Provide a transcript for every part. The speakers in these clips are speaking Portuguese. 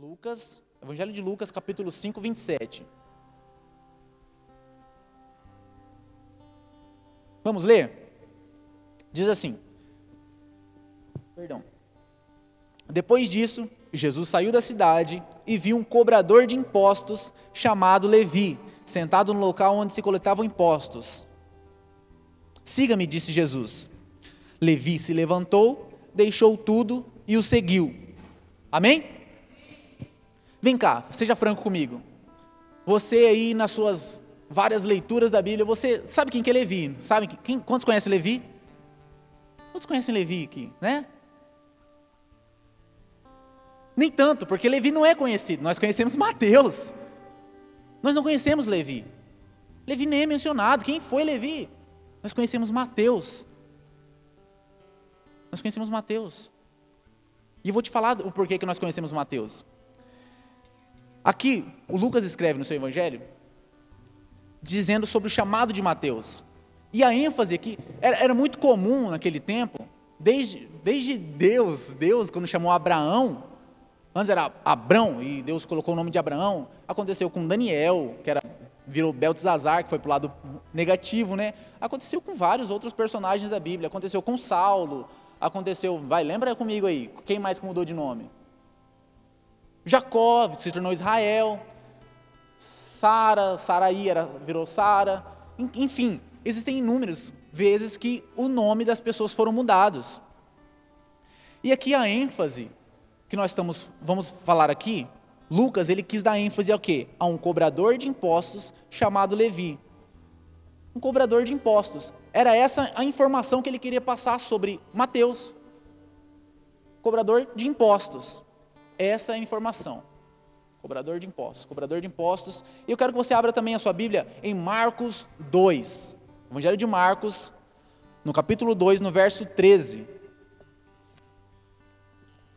Lucas, Evangelho de Lucas, capítulo 5, 27. Vamos ler? Diz assim: Perdão. Depois disso, Jesus saiu da cidade e viu um cobrador de impostos chamado Levi, sentado no local onde se coletavam impostos. Siga-me, disse Jesus. Levi se levantou, deixou tudo e o seguiu. Amém? Vem cá, seja franco comigo. Você aí nas suas várias leituras da Bíblia, você sabe quem que é Levi? Sabe quem, quantos conhecem Levi? Quantos conhecem Levi aqui, né? Nem tanto, porque Levi não é conhecido. Nós conhecemos Mateus. Nós não conhecemos Levi. Levi nem é mencionado. Quem foi Levi? Nós conhecemos Mateus. Nós conhecemos Mateus. E eu vou te falar o porquê que nós conhecemos Mateus. Aqui, o Lucas escreve no seu evangelho, dizendo sobre o chamado de Mateus. E a ênfase aqui era, era, muito comum naquele tempo, desde, desde Deus, Deus quando chamou Abraão, antes era Abrão, e Deus colocou o nome de Abraão, aconteceu com Daniel, que era virou Beltesazar, que foi para o lado negativo, né? Aconteceu com vários outros personagens da Bíblia, aconteceu com Saulo, aconteceu, vai, lembra comigo aí, quem mais mudou de nome? Jacó se tornou Israel, Sara, Saraí era, virou Sara, enfim, existem inúmeras vezes que o nome das pessoas foram mudados. E aqui a ênfase que nós estamos, vamos falar aqui, Lucas, ele quis dar ênfase ao quê? A um cobrador de impostos chamado Levi. Um cobrador de impostos. Era essa a informação que ele queria passar sobre Mateus. Cobrador de impostos. Essa é a informação. Cobrador de impostos, cobrador de impostos. E eu quero que você abra também a sua Bíblia em Marcos 2. Evangelho de Marcos, no capítulo 2, no verso 13.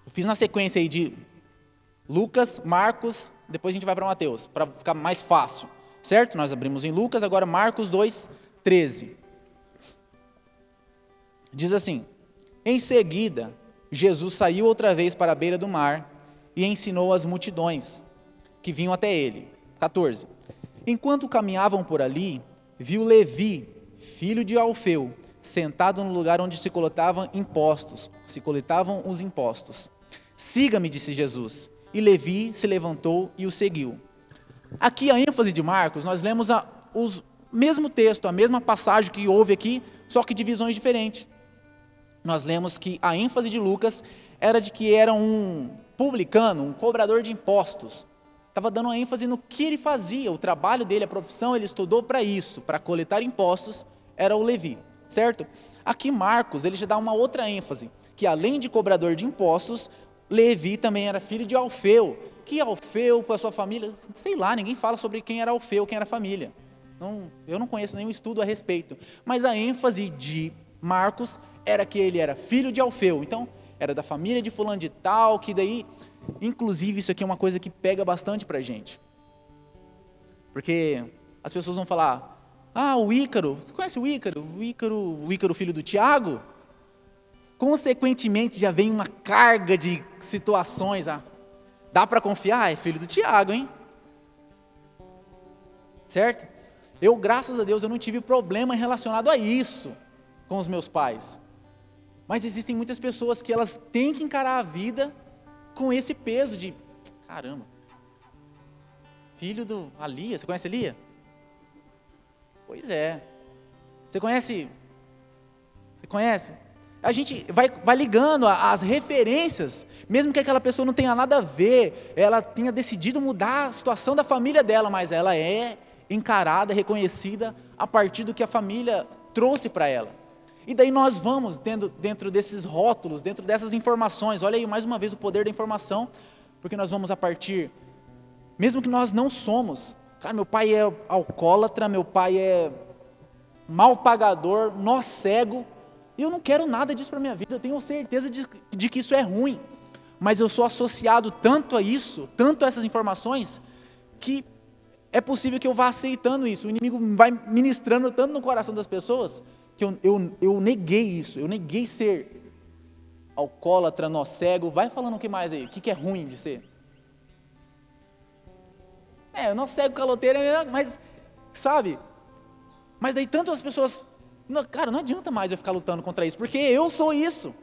Eu fiz na sequência aí de Lucas, Marcos, depois a gente vai para Mateus, para ficar mais fácil. Certo? Nós abrimos em Lucas, agora Marcos 2, 13. Diz assim: Em seguida, Jesus saiu outra vez para a beira do mar e ensinou as multidões que vinham até ele. 14. Enquanto caminhavam por ali, viu Levi, filho de Alfeu, sentado no lugar onde se coletavam impostos, se coletavam os impostos. Siga-me, disse Jesus. E Levi se levantou e o seguiu. Aqui a ênfase de Marcos, nós lemos o mesmo texto, a mesma passagem que houve aqui, só que de visões diferentes. Nós lemos que a ênfase de Lucas era de que era um publicano, um cobrador de impostos. Estava dando ênfase no que ele fazia, o trabalho dele, a profissão, ele estudou para isso, para coletar impostos, era o Levi, certo? Aqui Marcos, ele já dá uma outra ênfase, que além de cobrador de impostos, Levi também era filho de Alfeu. Que Alfeu com a sua família, sei lá, ninguém fala sobre quem era Alfeu, quem era a família. Não, eu não conheço nenhum estudo a respeito. Mas a ênfase de Marcos era que ele era filho de Alfeu. Então, era da família de fulano de tal, que daí, inclusive isso aqui é uma coisa que pega bastante para a gente. Porque as pessoas vão falar, ah, o Ícaro, conhece o Ícaro? O Ícaro, o Ícaro filho do Tiago? Consequentemente já vem uma carga de situações, ah, dá para confiar? É filho do Tiago, hein? Certo? Eu, graças a Deus, eu não tive problema relacionado a isso com os meus pais. Mas existem muitas pessoas que elas têm que encarar a vida com esse peso de caramba. Filho do Alia, você conhece Elia? Pois é. Você conhece? Você conhece? A gente vai, vai ligando as referências, mesmo que aquela pessoa não tenha nada a ver, ela tenha decidido mudar a situação da família dela, mas ela é encarada, reconhecida a partir do que a família trouxe para ela. E daí nós vamos tendo dentro desses rótulos, dentro dessas informações. Olha aí mais uma vez o poder da informação, porque nós vamos a partir, mesmo que nós não somos. Cara, meu pai é alcoólatra, meu pai é mal pagador, nó cego. Eu não quero nada disso para minha vida. Eu tenho certeza de, de que isso é ruim. Mas eu sou associado tanto a isso, tanto a essas informações, que é possível que eu vá aceitando isso. O inimigo vai ministrando tanto no coração das pessoas que eu, eu, eu neguei isso, eu neguei ser alcoólatra, nó cego. Vai falando o que mais aí, o que, que é ruim de ser? É, nosso cego caloteiro é, mas, sabe? Mas daí tantas pessoas, não, cara, não adianta mais eu ficar lutando contra isso, porque eu sou isso.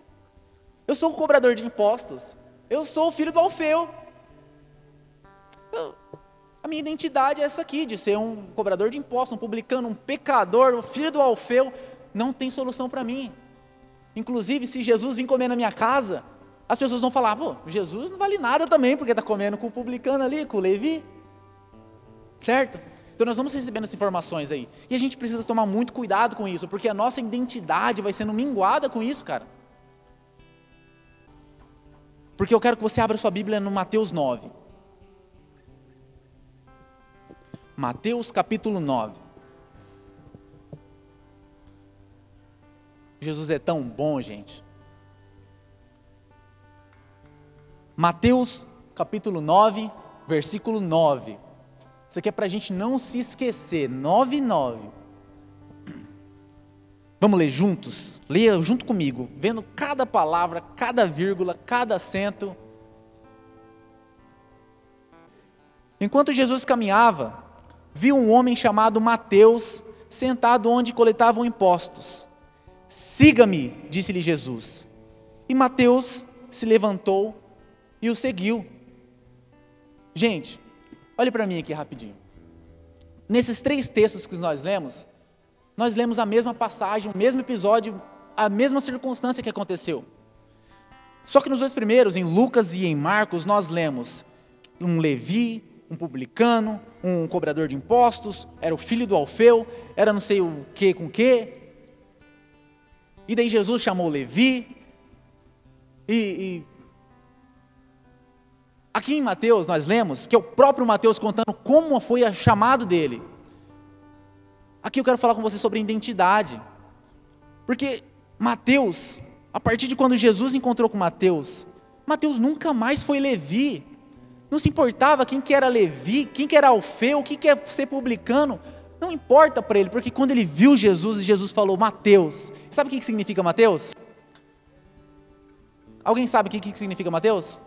Eu sou o cobrador de impostos. Eu sou o filho do Alfeu. Eu, a minha identidade é essa aqui, de ser um cobrador de impostos, um publicano, um pecador, o filho do Alfeu. Não tem solução para mim. Inclusive, se Jesus vir comer na minha casa, as pessoas vão falar: pô, Jesus não vale nada também, porque está comendo com o publicano ali, com o Levi. Certo? Então nós vamos recebendo essas informações aí. E a gente precisa tomar muito cuidado com isso, porque a nossa identidade vai sendo minguada com isso, cara. Porque eu quero que você abra sua Bíblia no Mateus 9. Mateus capítulo 9. Jesus é tão bom, gente. Mateus capítulo 9, versículo 9. Isso aqui é para a gente não se esquecer. 9, 9. Vamos ler juntos? Leia junto comigo, vendo cada palavra, cada vírgula, cada acento. Enquanto Jesus caminhava, viu um homem chamado Mateus sentado onde coletavam impostos. Siga-me, disse-lhe Jesus. E Mateus se levantou e o seguiu. Gente, olhe para mim aqui rapidinho. Nesses três textos que nós lemos, nós lemos a mesma passagem, o mesmo episódio, a mesma circunstância que aconteceu. Só que nos dois primeiros, em Lucas e em Marcos, nós lemos um Levi, um publicano, um cobrador de impostos, era o filho do Alfeu, era não sei o que com que. E daí Jesus chamou Levi, e, e aqui em Mateus nós lemos que é o próprio Mateus contando como foi o chamado dele. Aqui eu quero falar com você sobre identidade. Porque Mateus, a partir de quando Jesus encontrou com Mateus, Mateus nunca mais foi Levi. Não se importava quem que era Levi, quem que era Alfeu, o que é ser publicano. Não importa para ele, porque quando ele viu Jesus, Jesus falou Mateus. Sabe o que significa Mateus? Alguém sabe o que significa Mateus?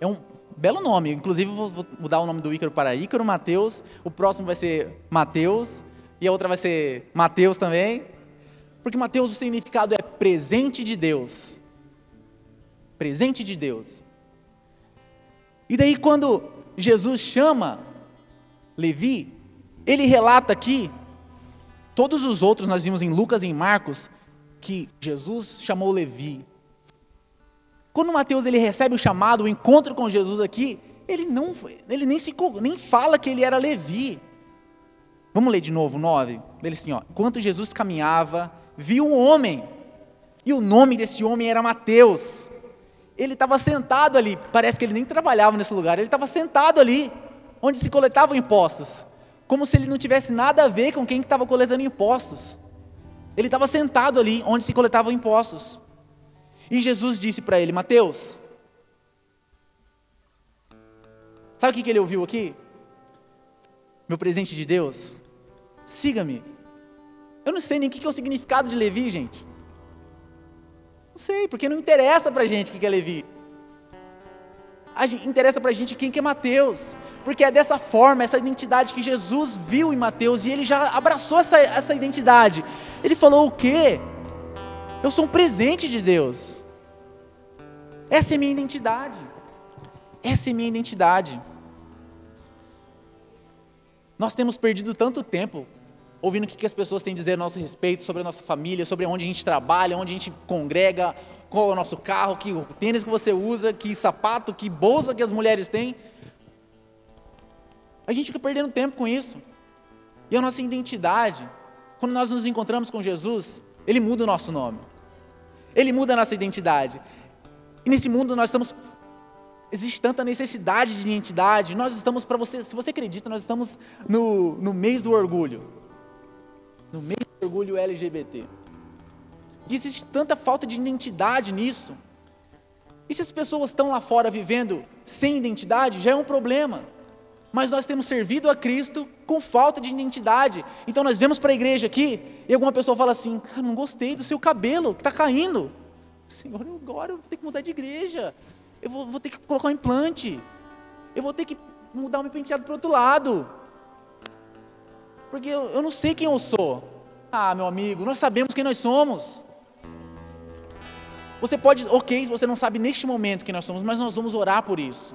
É um belo nome. Inclusive, vou mudar o nome do Ícaro para Ícaro Mateus. O próximo vai ser Mateus. E a outra vai ser Mateus também. Porque Mateus, o significado é presente de Deus. Presente de Deus. E daí, quando Jesus chama Levi, ele relata aqui, todos os outros nós vimos em Lucas e em Marcos, que Jesus chamou Levi quando Mateus ele recebe o chamado, o encontro com Jesus aqui, ele não, ele nem se nem fala que ele era Levi. Vamos ler de novo, 9. Ele assim, ó, enquanto Jesus caminhava, viu um homem. E o nome desse homem era Mateus. Ele estava sentado ali, parece que ele nem trabalhava nesse lugar, ele estava sentado ali, onde se coletavam impostos, como se ele não tivesse nada a ver com quem estava coletando impostos. Ele estava sentado ali, onde se coletavam impostos. E Jesus disse para ele: Mateus, sabe o que ele ouviu aqui? Meu presente de Deus, siga-me. Eu não sei nem o que é o significado de Levi, gente. Não sei, porque não interessa para gente o que é Levi. Gente, interessa para a gente quem que é Mateus, porque é dessa forma, essa identidade que Jesus viu em Mateus e ele já abraçou essa, essa identidade. Ele falou o quê? Eu sou um presente de Deus. Essa é minha identidade. Essa é minha identidade. Nós temos perdido tanto tempo ouvindo o que as pessoas têm a dizer a nosso respeito, sobre a nossa família, sobre onde a gente trabalha, onde a gente congrega, qual é o nosso carro, que tênis que você usa, que sapato, que bolsa que as mulheres têm. A gente fica perdendo tempo com isso. E a nossa identidade, quando nós nos encontramos com Jesus, Ele muda o nosso nome. Ele muda a nossa identidade. E nesse mundo nós estamos existe tanta necessidade de identidade. Nós estamos para você, se você acredita, nós estamos no, no mês do orgulho. No mês do orgulho LGBT. E existe tanta falta de identidade nisso. E se as pessoas estão lá fora vivendo sem identidade, já é um problema. Mas nós temos servido a Cristo com falta de identidade. Então nós vemos para a igreja aqui e alguma pessoa fala assim: Cara, não gostei do seu cabelo, que está caindo. Senhor, agora eu vou ter que mudar de igreja. Eu vou, vou ter que colocar um implante. Eu vou ter que mudar o meu penteado para outro lado. Porque eu, eu não sei quem eu sou. Ah, meu amigo, nós sabemos quem nós somos. Você pode, ok, você não sabe neste momento quem nós somos, mas nós vamos orar por isso.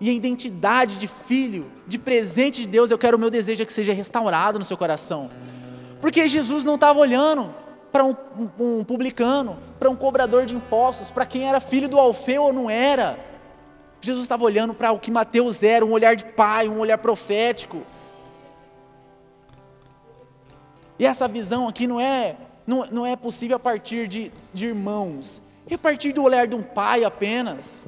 E a identidade de filho, de presente de Deus, eu quero, o meu desejo é que seja restaurado no seu coração. Porque Jesus não estava olhando para um, um, um, publicano, para um cobrador de impostos, para quem era filho do Alfeu ou não era. Jesus estava olhando para o que Mateus era, um olhar de pai, um olhar profético. E essa visão aqui não é, não, não é possível a partir de, de irmãos, é a partir do olhar de um pai apenas.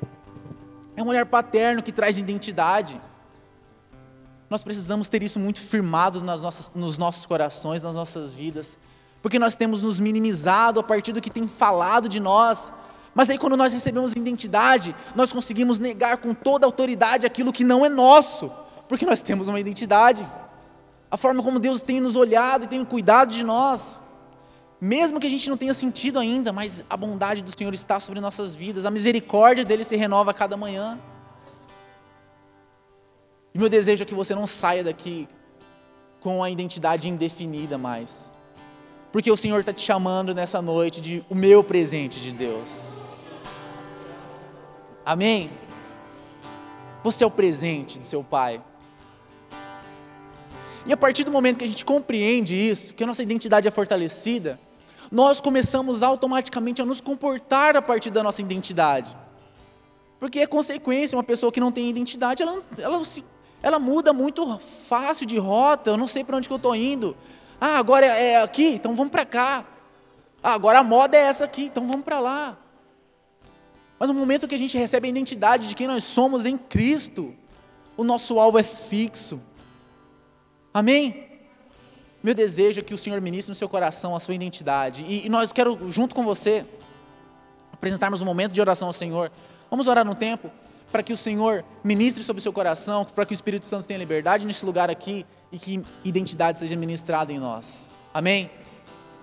É um olhar paterno que traz identidade. Nós precisamos ter isso muito firmado nas nossas, nos nossos corações, nas nossas vidas, porque nós temos nos minimizado a partir do que tem falado de nós. Mas aí, quando nós recebemos identidade, nós conseguimos negar com toda autoridade aquilo que não é nosso, porque nós temos uma identidade. A forma como Deus tem nos olhado e tem cuidado de nós. Mesmo que a gente não tenha sentido ainda, mas a bondade do Senhor está sobre nossas vidas, a misericórdia dele se renova a cada manhã. E meu desejo é que você não saia daqui com a identidade indefinida mais. Porque o Senhor está te chamando nessa noite de o meu presente de Deus. Amém? Você é o presente de seu Pai. E a partir do momento que a gente compreende isso, que a nossa identidade é fortalecida, nós começamos automaticamente a nos comportar a partir da nossa identidade. Porque é consequência, uma pessoa que não tem identidade, ela, ela, ela muda muito fácil de rota, eu não sei para onde que eu estou indo. Ah, agora é, é aqui, então vamos para cá. Ah, agora a moda é essa aqui, então vamos para lá. Mas no momento que a gente recebe a identidade de quem nós somos em Cristo, o nosso alvo é fixo. Amém? Meu desejo é que o Senhor ministre no seu coração a sua identidade. E, e nós quero, junto com você, apresentarmos um momento de oração ao Senhor. Vamos orar no tempo para que o Senhor ministre sobre o seu coração, para que o Espírito Santo tenha liberdade nesse lugar aqui e que identidade seja ministrada em nós. Amém?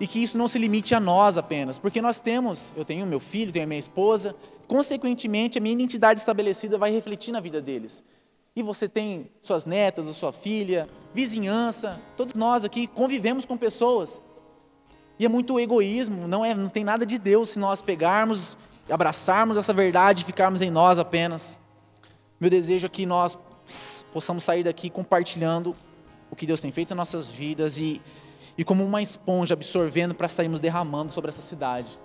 E que isso não se limite a nós apenas, porque nós temos, eu tenho meu filho, tenho a minha esposa, consequentemente a minha identidade estabelecida vai refletir na vida deles. E você tem suas netas, a sua filha, vizinhança, todos nós aqui convivemos com pessoas. E é muito egoísmo, não, é, não tem nada de Deus se nós pegarmos, abraçarmos essa verdade e ficarmos em nós apenas. Meu desejo é que nós possamos sair daqui compartilhando o que Deus tem feito em nossas vidas e, e como uma esponja absorvendo para sairmos derramando sobre essa cidade.